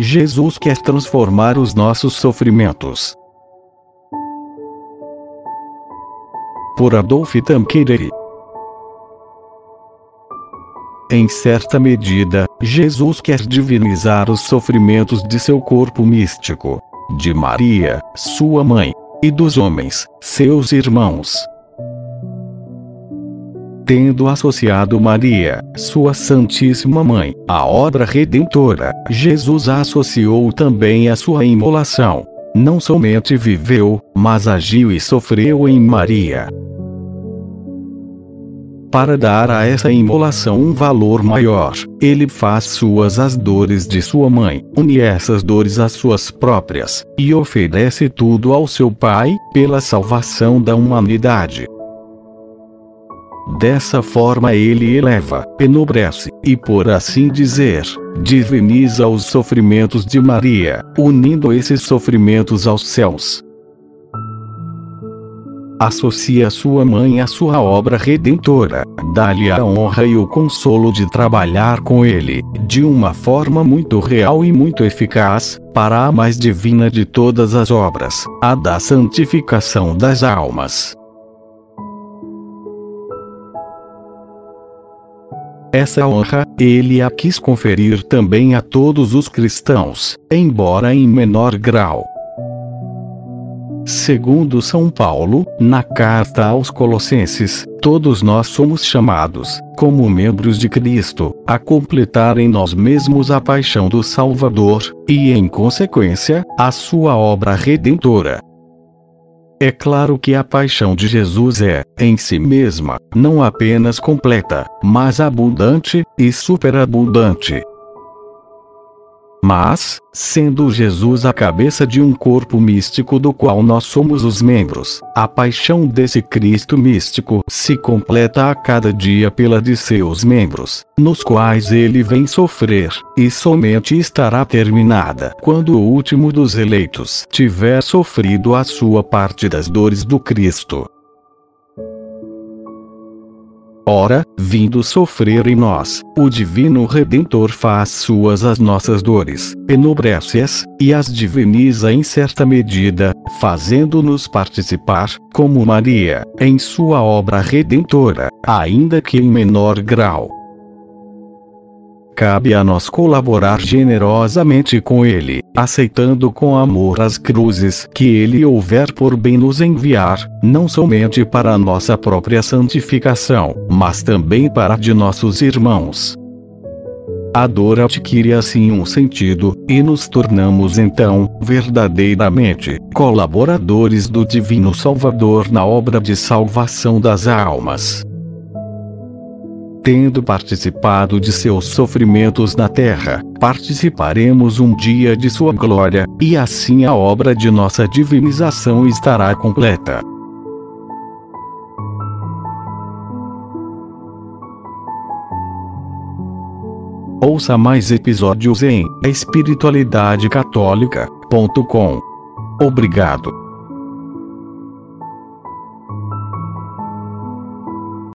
Jesus quer transformar os nossos sofrimentos. Por Adolf Tanqueray. Em certa medida, Jesus quer divinizar os sofrimentos de seu corpo místico, de Maria, sua mãe, e dos homens, seus irmãos tendo associado Maria, sua Santíssima Mãe, à obra redentora, Jesus associou também a sua imolação. Não somente viveu, mas agiu e sofreu em Maria. Para dar a essa imolação um valor maior, ele faz suas as dores de sua mãe, une essas dores às suas próprias, e oferece tudo ao seu Pai, pela salvação da humanidade. Dessa forma ele eleva, enobrece, e por assim dizer, diviniza os sofrimentos de Maria, unindo esses sofrimentos aos céus. Associa sua mãe à sua obra redentora, dá-lhe a honra e o consolo de trabalhar com ele, de uma forma muito real e muito eficaz, para a mais divina de todas as obras, a da santificação das almas. Essa honra, ele a quis conferir também a todos os cristãos, embora em menor grau. Segundo São Paulo, na carta aos Colossenses, todos nós somos chamados, como membros de Cristo, a completar em nós mesmos a paixão do Salvador, e em consequência, a sua obra redentora. É claro que a paixão de Jesus é, em si mesma, não apenas completa, mas abundante e superabundante. Mas, sendo Jesus a cabeça de um corpo místico do qual nós somos os membros, a paixão desse Cristo místico se completa a cada dia pela de seus membros, nos quais ele vem sofrer, e somente estará terminada quando o último dos eleitos tiver sofrido a sua parte das dores do Cristo. Ora, vindo sofrer em nós, o Divino Redentor faz suas as nossas dores, enobrece-as, e as diviniza em certa medida, fazendo-nos participar, como Maria, em sua obra redentora, ainda que em menor grau cabe a nós colaborar generosamente com Ele, aceitando com amor as cruzes que Ele houver por bem nos enviar, não somente para a nossa própria santificação, mas também para a de nossos irmãos. A dor adquire assim um sentido, e nos tornamos então, verdadeiramente, colaboradores do Divino Salvador na obra de salvação das almas tendo participado de seus sofrimentos na terra, participaremos um dia de sua glória, e assim a obra de nossa divinização estará completa. Ouça mais episódios em espiritualidadecatólica.com. Obrigado.